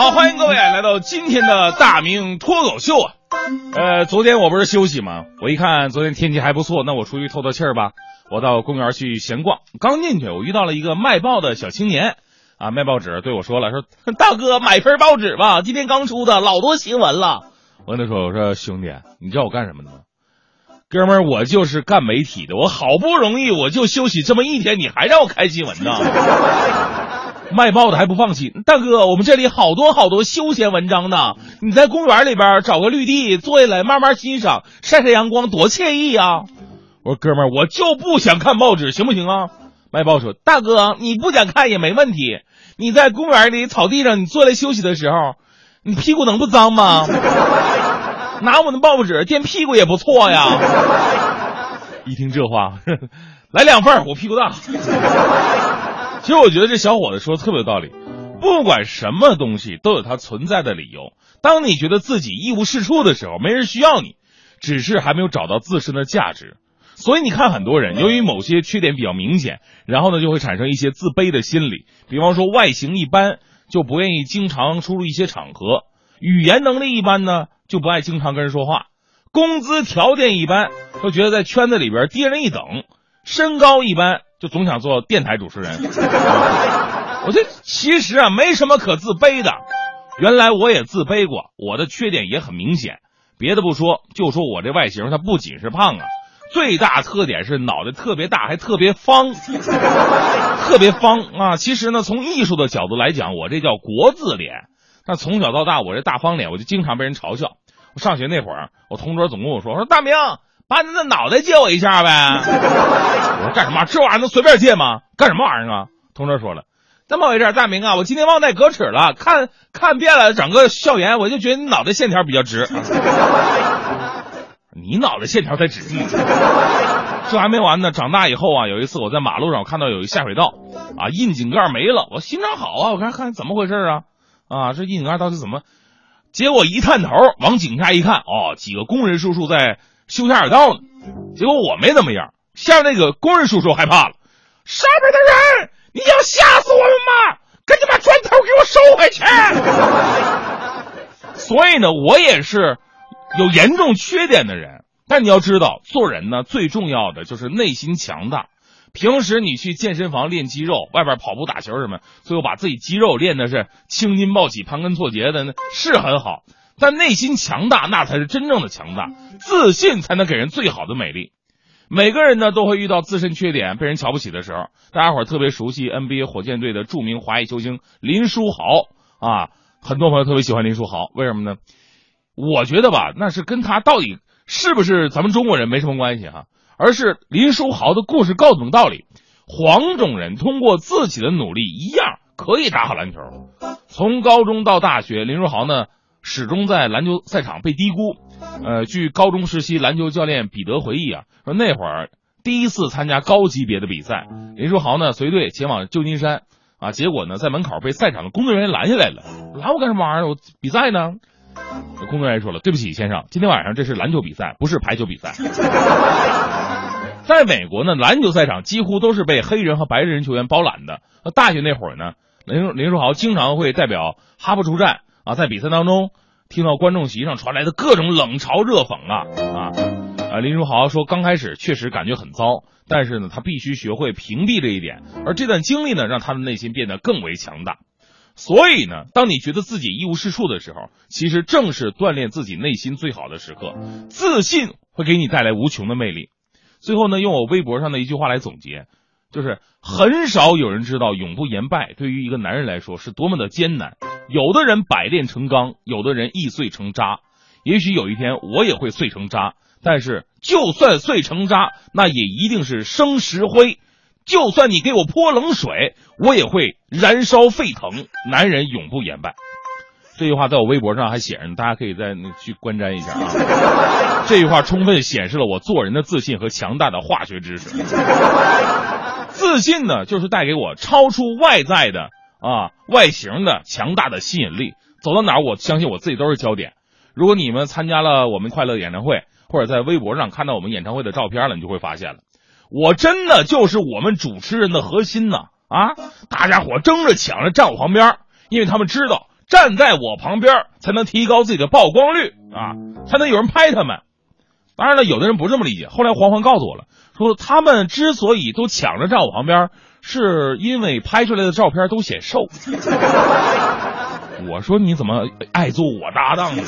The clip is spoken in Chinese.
好，欢迎各位来到今天的大明脱口秀啊！呃，昨天我不是休息吗？我一看昨天天气还不错，那我出去透透气儿吧。我到公园去闲逛，刚进去我遇到了一个卖报的小青年啊，卖报纸对我说了，说大哥买份报纸吧，今天刚出的，老多新闻了。我跟他说，我说兄弟，你知道我干什么的吗？哥们儿，我就是干媒体的，我好不容易我就休息这么一天，你还让我开新闻呢？卖报的还不放心，大哥，我们这里好多好多休闲文章呢。你在公园里边找个绿地坐下来慢慢欣赏，晒晒阳光，多惬意啊！我说哥们儿，我就不想看报纸，行不行啊？卖报说，大哥，你不想看也没问题。你在公园里草地上，你坐来休息的时候，你屁股能不脏吗？拿我的报纸垫屁股也不错呀。一听这话，来两份我屁股大。其实我觉得这小伙子说的特别有道理，不管什么东西都有它存在的理由。当你觉得自己一无是处的时候，没人需要你，只是还没有找到自身的价值。所以你看，很多人由于某些缺点比较明显，然后呢就会产生一些自卑的心理。比方说外形一般，就不愿意经常出入一些场合；语言能力一般呢，就不爱经常跟人说话；工资条件一般，都觉得在圈子里边低人一等；身高一般。就总想做电台主持人，我这其实啊没什么可自卑的，原来我也自卑过，我的缺点也很明显，别的不说，就说我这外形，它不仅是胖啊，最大特点是脑袋特别大，还特别方，特别方啊。其实呢，从艺术的角度来讲，我这叫国字脸。但从小到大，我这大方脸，我就经常被人嘲笑。我上学那会儿，我同桌总跟我说，说大明。把你的脑袋借我一下呗！我说干什么？这玩意儿能随便借吗？干什么玩意儿啊？同桌说了，这么回事大明啊，我今天忘带格尺了，看看遍了整个校园，我就觉得你脑袋线条比较直。你脑袋线条才直呢。这还没完呢，长大以后啊，有一次我在马路上看到有一下水道，啊，窨井盖没了，我心肠好啊，我看看怎么回事啊？啊，这窨井盖到底怎么？结果一探头往井下一看，哦，几个工人叔叔在。修下水道呢，结果我没怎么样，下面那个工人叔叔害怕了，上面的人，你要吓死我们吗？赶紧把砖头给我收回去。所以呢，我也是有严重缺点的人，但你要知道，做人呢最重要的就是内心强大。平时你去健身房练肌肉，外边跑步打球什么，最后把自己肌肉练的是青筋暴起、盘根错节的，那是很好。但内心强大，那才是真正的强大。自信才能给人最好的美丽。每个人呢都会遇到自身缺点，被人瞧不起的时候。大家伙特别熟悉 NBA 火箭队的著名华裔球星林书豪啊，很多朋友特别喜欢林书豪，为什么呢？我觉得吧，那是跟他到底是不是咱们中国人没什么关系哈，而是林书豪的故事告诉我们道理：黄种人通过自己的努力，一样可以打好篮球。从高中到大学，林书豪呢？始终在篮球赛场被低估。呃，据高中时期篮球教练彼得回忆啊，说那会儿第一次参加高级别的比赛，林书豪呢随队前往旧金山啊，结果呢在门口被赛场的工作人员拦下来了。拦我干什么玩意儿？我比赛呢？工作人员说了：“对不起，先生，今天晚上这是篮球比赛，不是排球比赛。”在美国呢，篮球赛场几乎都是被黑人和白人球员包揽的。大学那会儿呢，林林书豪经常会代表哈佛出战。啊，在比赛当中，听到观众席上传来的各种冷嘲热讽啊啊！啊，林书豪说，刚开始确实感觉很糟，但是呢，他必须学会屏蔽这一点，而这段经历呢，让他的内心变得更为强大。所以呢，当你觉得自己一无是处的时候，其实正是锻炼自己内心最好的时刻。自信会给你带来无穷的魅力。最后呢，用我微博上的一句话来总结，就是很少有人知道永不言败对于一个男人来说是多么的艰难。有的人百炼成钢，有的人易碎成渣。也许有一天我也会碎成渣，但是就算碎成渣，那也一定是生石灰。就算你给我泼冷水，我也会燃烧沸腾。男人永不言败。这句话在我微博上还写着，大家可以再那去观瞻一下啊。这句话充分显示了我做人的自信和强大的化学知识。自信呢，就是带给我超出外在的。啊，外形的强大的吸引力，走到哪儿，我相信我自己都是焦点。如果你们参加了我们快乐演唱会，或者在微博上看到我们演唱会的照片了，你就会发现了，我真的就是我们主持人的核心呢。啊，大家伙争着抢着站我旁边，因为他们知道站在我旁边才能提高自己的曝光率啊，才能有人拍他们。当然了，有的人不这么理解。后来黄黄告诉我了，说他们之所以都抢着站我旁边，是因为拍出来的照片都显瘦。我说你怎么爱做我搭档？呢